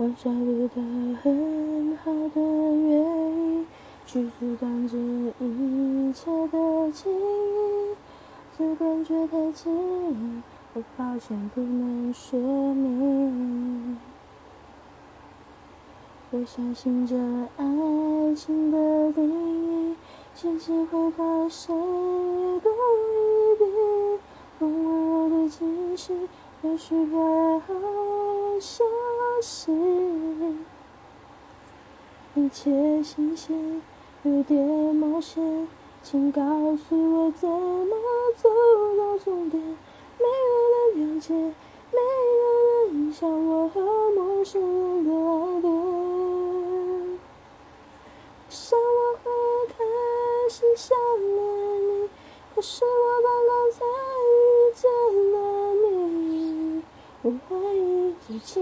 我找不到很好的原因去阻挡这一切的记忆，这感觉太奇异，我抱歉不能说明。我相信这爱情的定义，现实会把谁也多一定，风温柔的惊喜，也许会好消息。一切新鲜，有点冒险，请告诉我怎么走到终点。没有人了解，没有人像我和陌生人的爱恋。想我会开始想念你，可是我刚刚才遇见了你，我怀疑自己。